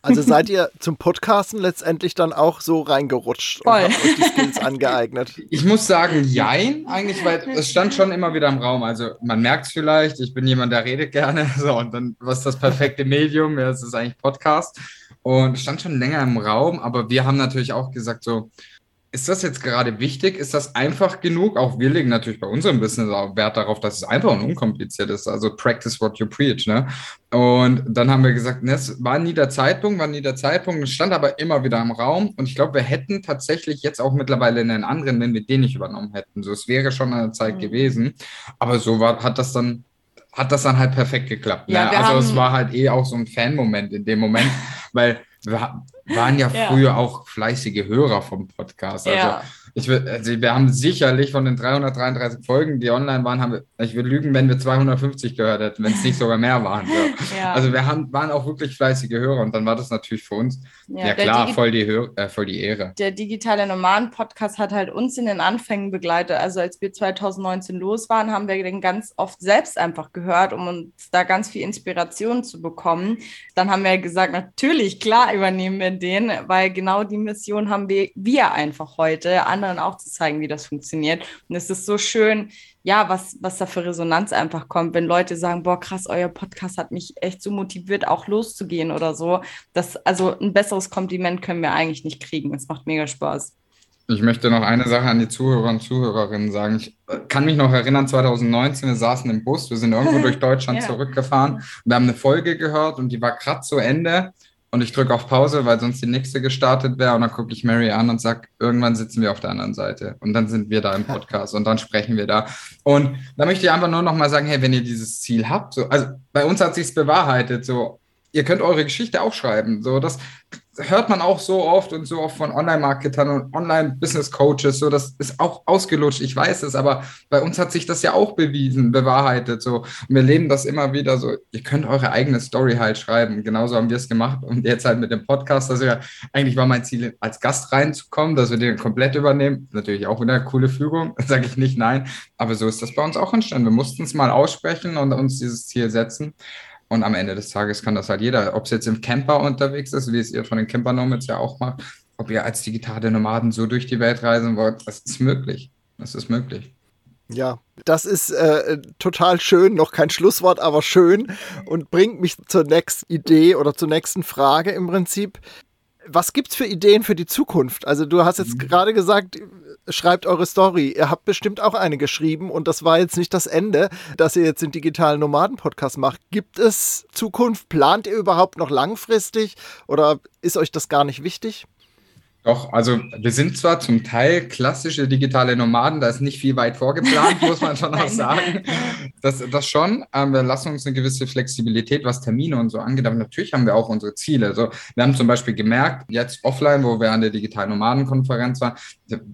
Also seid ihr zum Podcasten letztendlich dann auch so reingerutscht Voll. und habt euch die Skills angeeignet? Ich muss sagen, jein, eigentlich, weil es stand schon immer wieder im Raum. Also man merkt es vielleicht, ich bin jemand, der redet gerne. So, und dann, was ist das perfekte Medium? Ja, es ist eigentlich Podcast. Und es stand schon länger im Raum, aber wir haben natürlich auch gesagt, so, ist das jetzt gerade wichtig? Ist das einfach genug? Auch wir legen natürlich bei unserem Business auch Wert darauf, dass es einfach und unkompliziert ist. Also practice what you preach. Ne? Und dann haben wir gesagt, ne, es war nie der Zeitpunkt, war nie der Zeitpunkt. Es stand aber immer wieder im Raum. Und ich glaube, wir hätten tatsächlich jetzt auch mittlerweile einen anderen, wenn wir den nicht übernommen hätten. So, es wäre schon eine Zeit Mhm. gewesen. Aber so war, hat das dann hat das dann halt perfekt geklappt. Ne? Ja, also es war halt eh auch so ein Fan-Moment in dem Moment, weil waren ja Ja. früher auch fleißige Hörer vom Podcast. Also Ja. Ich will, also wir haben sicherlich von den 333 Folgen, die online waren, haben wir, ich würde lügen, wenn wir 250 gehört hätten, wenn es nicht sogar mehr waren. So. Ja. Also wir haben, waren auch wirklich fleißige Hörer und dann war das natürlich für uns, ja, der klar, Digi- voll die, Hör äh, voll die Ehre. der digitale Nomaden-Podcast hat halt uns in den Anfängen begleitet. Also als wir 2019 los waren, haben wir den ganz oft selbst einfach gehört, um uns da ganz viel Inspiration zu bekommen. Dann haben wir gesagt, natürlich, klar übernehmen wir den, weil genau die Mission haben wir, wir einfach heute, anderen auch zu zeigen, wie das funktioniert. Und es ist so schön, ja, was, was da für Resonanz einfach kommt, wenn Leute sagen, boah, krass, euer Podcast hat mich echt so motiviert, auch loszugehen oder so. Das, also ein besseres Kompliment können wir eigentlich nicht kriegen. Es macht mega Spaß. Ich möchte noch eine Sache an die Zuhörer und Zuhörerinnen sagen. Ich äh, kann mich noch erinnern, 2019, wir saßen im Bus, wir sind irgendwo durch Deutschland Ja. zurückgefahren und wir haben eine Folge gehört und die war gerade zu Ende und ich drücke auf Pause, weil sonst die nächste gestartet wäre und dann gucke ich Mary an und sage, irgendwann sitzen wir auf der anderen Seite. Und dann sind wir da im Podcast und dann sprechen wir da. Und da möchte ich einfach nur noch mal sagen, hey, wenn ihr dieses Ziel habt, so, also bei uns hat sich's bewahrheitet, so, ihr könnt eure Geschichte auch schreiben, so, das hört man auch so oft und so oft von Online-Marketern und Online-Business-Coaches, so, das ist auch ausgelutscht, ich weiß es, aber bei uns hat sich das ja auch bewiesen, bewahrheitet, so, und wir leben das immer wieder so, ihr könnt eure eigene Story halt schreiben, genauso haben wir es gemacht und jetzt halt mit dem Podcast, also ja, eigentlich war mein Ziel, als Gast reinzukommen, dass wir den komplett übernehmen, natürlich auch eine coole Fügung, sage ich nicht nein, aber so ist das bei uns auch entstanden, wir mussten es mal aussprechen und uns dieses Ziel setzen und am Ende des Tages kann das halt jeder, ob es jetzt im Camper unterwegs ist, wie es ihr von den Camper Nomads ja auch macht, ob ihr als digitale Nomaden so durch die Welt reisen wollt, das ist möglich. Das ist möglich. Ja, das ist äh, total schön, noch kein Schlusswort, aber schön und bringt mich zur nächsten Idee oder zur nächsten Frage im Prinzip. Was gibt's für Ideen für die Zukunft? Also du hast jetzt gerade gesagt, schreibt eure Story. Ihr habt bestimmt auch eine geschrieben und das war jetzt nicht das Ende, dass ihr jetzt den digitalen Nomaden-Podcast macht. Gibt es Zukunft? Plant ihr überhaupt noch langfristig oder ist euch das gar nicht wichtig? Doch, also wir sind zwar zum Teil klassische digitale Nomaden, da ist nicht viel weit vorgeplant, muss man schon auch sagen. Das, das schon. Ähm, wir lassen uns eine gewisse Flexibilität, was Termine und so angeht, aber natürlich haben wir auch unsere Ziele. Also wir haben zum Beispiel gemerkt, jetzt offline, wo wir an der digitalen Nomadenkonferenz waren,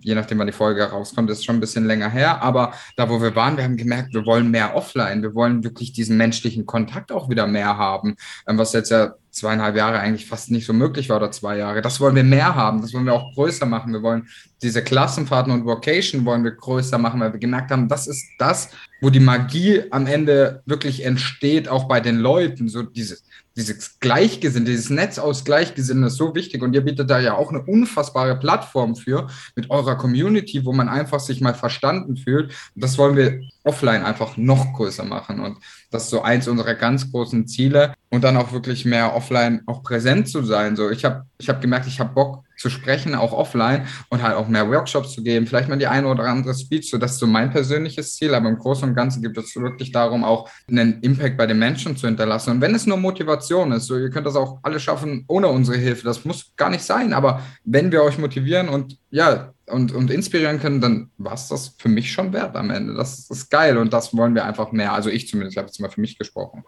je nachdem, wann die Folge rauskommt, ist schon ein bisschen länger her, aber da, wo wir waren, wir haben gemerkt, wir wollen mehr offline, wir wollen wirklich diesen menschlichen Kontakt auch wieder mehr haben, ähm, was jetzt ja zweieinhalb Jahre eigentlich fast nicht so möglich war oder zwei Jahre. Das wollen wir mehr haben, das wollen wir auch größer machen. Wir wollen diese Klassenfahrten und Vocation wollen wir größer machen, weil wir gemerkt haben, das ist das, wo die Magie am Ende wirklich entsteht, auch bei den Leuten. So dieses, dieses Gleichgesinnte, dieses Netz aus Gleichgesinnten ist so wichtig und ihr bietet da ja auch eine unfassbare Plattform für mit eurer Community, wo man einfach sich mal verstanden fühlt. Das wollen wir offline einfach noch größer machen und das ist so eins unserer ganz großen Ziele und dann auch wirklich mehr offline auch präsent zu sein. So, ich habe ich hab gemerkt, ich habe Bock zu sprechen, auch offline und halt auch mehr Workshops zu geben, vielleicht mal die eine oder andere Speech. So, das ist so mein persönliches Ziel, aber im Großen und Ganzen geht es wirklich darum, auch einen Impact bei den Menschen zu hinterlassen. Und wenn es nur Motivation ist, so ihr könnt das auch alle schaffen ohne unsere Hilfe. Das muss gar nicht sein, aber wenn wir euch motivieren und ja, und, und inspirieren können, dann war es das für mich schon wert am Ende. Das ist geil und das wollen wir einfach mehr. Also ich zumindest, ich habe jetzt mal für mich gesprochen.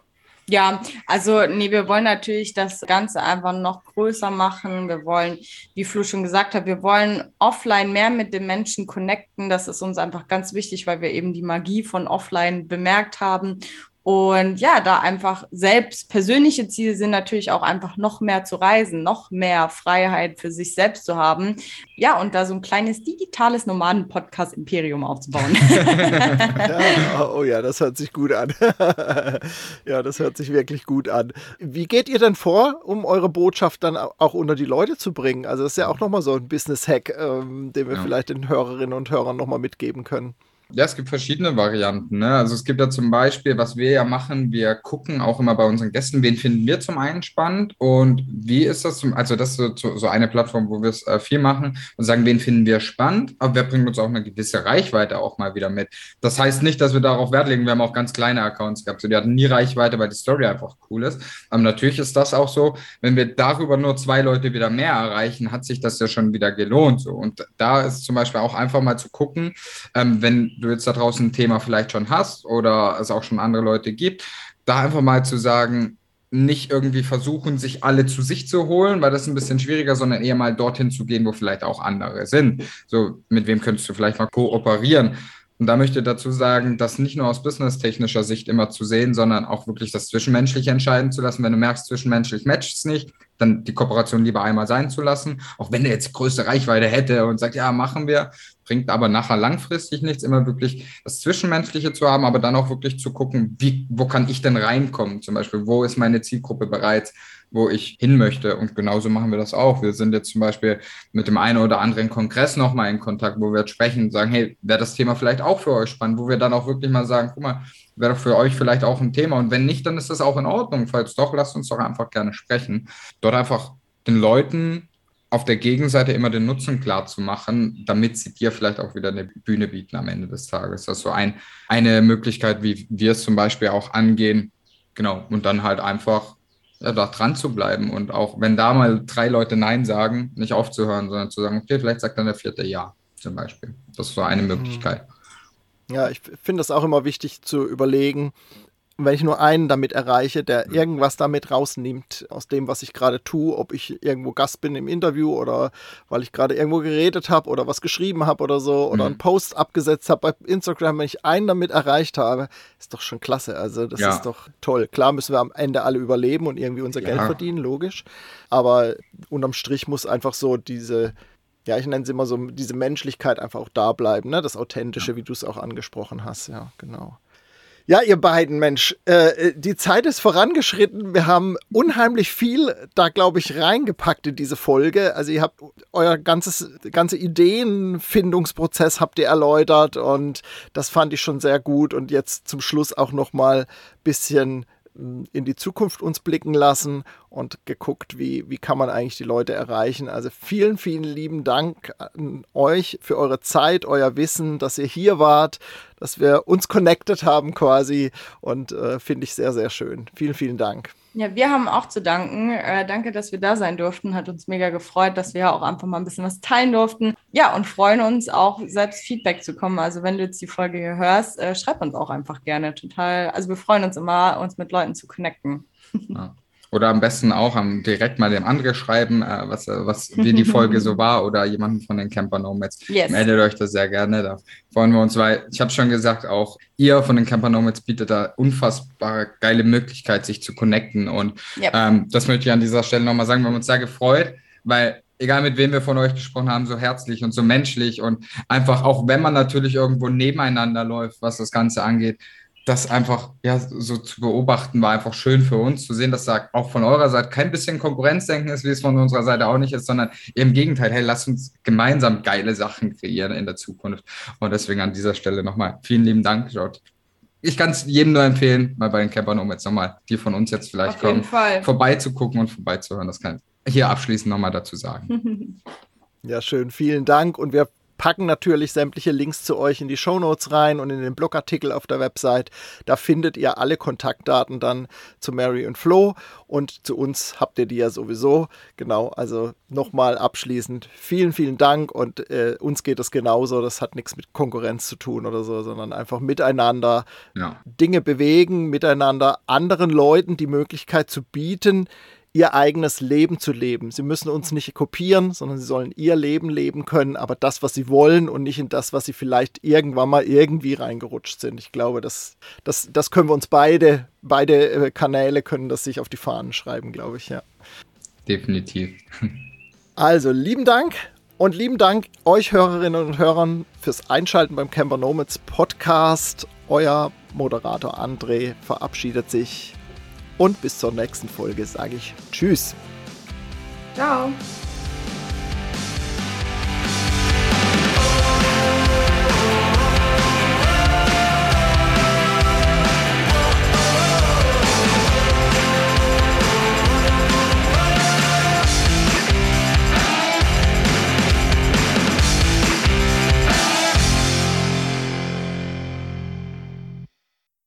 Ja, also nee, wir wollen natürlich das Ganze einfach noch größer machen. Wir wollen, wie Flo schon gesagt hat, wir wollen offline mehr mit den Menschen connecten. Das ist uns einfach ganz wichtig, weil wir eben die Magie von offline bemerkt haben. Und ja, da einfach selbst persönliche Ziele sind natürlich auch einfach noch mehr zu reisen, noch mehr Freiheit für sich selbst zu haben. Ja, und da so ein kleines digitales Nomaden-Podcast-Imperium aufzubauen. Ja, oh ja, das hört sich gut an. ja, das hört sich wirklich gut an. Wie geht ihr denn vor, um eure Botschaft dann auch unter die Leute zu bringen? Also das ist ja auch nochmal so ein Business-Hack, ähm, den wir Ja. vielleicht den Hörerinnen und Hörern nochmal mitgeben können. Ja, es gibt verschiedene Varianten. Ne? Also es gibt ja zum Beispiel, was wir ja machen, wir gucken auch immer bei unseren Gästen, wen finden wir zum einen spannend und wie ist das zum, also das ist so, so eine Plattform, wo wir es äh, viel machen und sagen, wen finden wir spannend, aber wer bringt uns auch eine gewisse Reichweite auch mal wieder mit. Das heißt nicht, dass wir darauf Wert legen, wir haben auch ganz kleine Accounts gehabt, so die hatten nie Reichweite, weil die Story einfach cool ist. Aber natürlich ist das auch so, wenn wir darüber nur zwei Leute wieder mehr erreichen, hat sich das ja schon wieder gelohnt. So. Und da ist zum Beispiel auch einfach mal zu gucken, ähm, wenn du jetzt da draußen ein Thema vielleicht schon hast oder es auch schon andere Leute gibt, da einfach mal zu sagen, nicht irgendwie versuchen, sich alle zu sich zu holen, weil das ist ein bisschen schwieriger, sondern eher mal dorthin zu gehen, wo vielleicht auch andere sind. So, mit wem könntest du vielleicht mal kooperieren? Und da möchte ich dazu sagen, das nicht nur aus businesstechnischer Sicht immer zu sehen, sondern auch wirklich das Zwischenmenschliche entscheiden zu lassen. Wenn du merkst, zwischenmenschlich matcht es nicht, dann die Kooperation lieber einmal sein zu lassen. Auch wenn der jetzt größte Reichweite hätte und sagt, ja, machen wir, bringt aber nachher langfristig nichts, immer wirklich das Zwischenmenschliche zu haben, aber dann auch wirklich zu gucken, wie, wo kann ich denn reinkommen? Zum Beispiel, wo ist meine Zielgruppe bereits? wo ich hin möchte. Und genauso machen wir das auch. Wir sind jetzt zum Beispiel mit dem einen oder anderen Kongress nochmal in Kontakt, wo wir jetzt sprechen und sagen, hey, wäre das Thema vielleicht auch für euch spannend, wo wir dann auch wirklich mal sagen, guck mal, wäre für euch vielleicht auch ein Thema. Und wenn nicht, dann ist das auch in Ordnung. Falls doch, lasst uns doch einfach gerne sprechen. Dort einfach den Leuten auf der Gegenseite immer den Nutzen klar zu machen, damit sie dir vielleicht auch wieder eine Bühne bieten am Ende des Tages. Das ist so ein, eine Möglichkeit, wie wir es zum Beispiel auch angehen. Genau. Und dann halt einfach ja, da dran zu bleiben und auch wenn da mal drei Leute Nein sagen, nicht aufzuhören, sondern zu sagen, okay, vielleicht sagt dann der vierte Ja zum Beispiel. Das ist so eine mhm. Möglichkeit. Ja, ich finde es auch immer wichtig zu überlegen, wenn ich nur einen damit erreiche, der irgendwas damit rausnimmt aus dem, was ich gerade tue, ob ich irgendwo Gast bin im Interview oder weil ich gerade irgendwo geredet habe oder was geschrieben habe oder so oder mhm. einen Post abgesetzt habe bei Instagram, wenn ich einen damit erreicht habe, ist doch schon klasse. Also das ja. ist doch toll. Klar müssen wir am Ende alle überleben und irgendwie unser ja. Geld verdienen, logisch. Aber unterm Strich muss einfach so diese ja, ich nenne es immer so, diese Menschlichkeit einfach auch da bleiben, ne? Das Authentische, ja. wie du es auch angesprochen hast, ja, genau. Ja, ihr beiden, Mensch, äh, die Zeit ist vorangeschritten. Wir haben unheimlich viel da, glaube ich, reingepackt in diese Folge. Also ihr habt euer ganzes, ganze Ideenfindungsprozess habt ihr erläutert und das fand ich schon sehr gut. Und jetzt zum Schluss auch noch mal bisschen in die Zukunft uns blicken lassen und geguckt, wie, wie kann man eigentlich die Leute erreichen. Also vielen, vielen lieben Dank an euch für eure Zeit, euer Wissen, dass ihr hier wart, dass wir uns connected haben quasi und äh, finde ich sehr, sehr schön. Vielen, vielen Dank. Ja, wir haben auch zu danken. Äh, danke, dass wir da sein durften. Hat uns mega gefreut, dass wir auch einfach mal ein bisschen was teilen durften. Ja, und freuen uns auch, selbst Feedback zu kommen. Also, wenn du jetzt die Folge hier hörst, äh, schreib uns auch einfach gerne. Total. Also, wir freuen uns immer, uns mit Leuten zu connecten. Ja. Oder am besten auch am, direkt mal dem André schreiben, äh, was, äh, was, wie die Folge so war oder jemanden von den Camper Nomads. Yes. Meldet euch das sehr gerne. Da freuen wir uns, weil ich habe schon gesagt, auch ihr von den Camper Nomads bietet da unfassbar geile Möglichkeit, sich zu connecten. Und yep. ähm, das möchte ich an dieser Stelle nochmal sagen. Wir haben uns sehr gefreut, weil egal mit wem wir von euch gesprochen haben, so herzlich und so menschlich und einfach auch wenn man natürlich irgendwo nebeneinander läuft, was das Ganze angeht, das einfach ja so zu beobachten war einfach schön für uns zu sehen, dass da auch von eurer Seite kein bisschen Konkurrenzdenken ist, wie es von unserer Seite auch nicht ist, sondern im Gegenteil, hey, lasst uns gemeinsam geile Sachen kreieren in der Zukunft. Und deswegen an dieser Stelle nochmal vielen lieben Dank, Jod. Ich kann es jedem nur empfehlen, mal bei den Campern, um jetzt nochmal, die von uns jetzt vielleicht Auf kommen, vorbeizugucken und vorbeizuhören. Das kann ich hier abschließend nochmal dazu sagen. Ja, schön. Vielen Dank. Und wir packen natürlich sämtliche Links zu euch in die Show Notes rein und in den Blogartikel auf der Website. Da findet ihr alle Kontaktdaten dann zu Mary und Flo und zu uns habt ihr die ja sowieso. Genau, also nochmal abschließend vielen, vielen Dank und äh, uns geht es genauso. Das hat nichts mit Konkurrenz zu tun oder so, sondern einfach miteinander ja. Dinge bewegen, miteinander anderen Leuten die Möglichkeit zu bieten, ihr eigenes Leben zu leben. Sie müssen uns nicht kopieren, sondern sie sollen ihr Leben leben können, aber das, was sie wollen und nicht in das, was sie vielleicht irgendwann mal irgendwie reingerutscht sind. Ich glaube, das, das, das können wir uns beide, beide äh, Kanäle können das sich auf die Fahnen schreiben, glaube ich, ja. Definitiv. Also, lieben Dank und lieben Dank euch Hörerinnen und Hörern fürs Einschalten beim Camper Nomads Podcast. Euer Moderator André verabschiedet sich und bis zur nächsten Folge sage ich Tschüss. Ciao.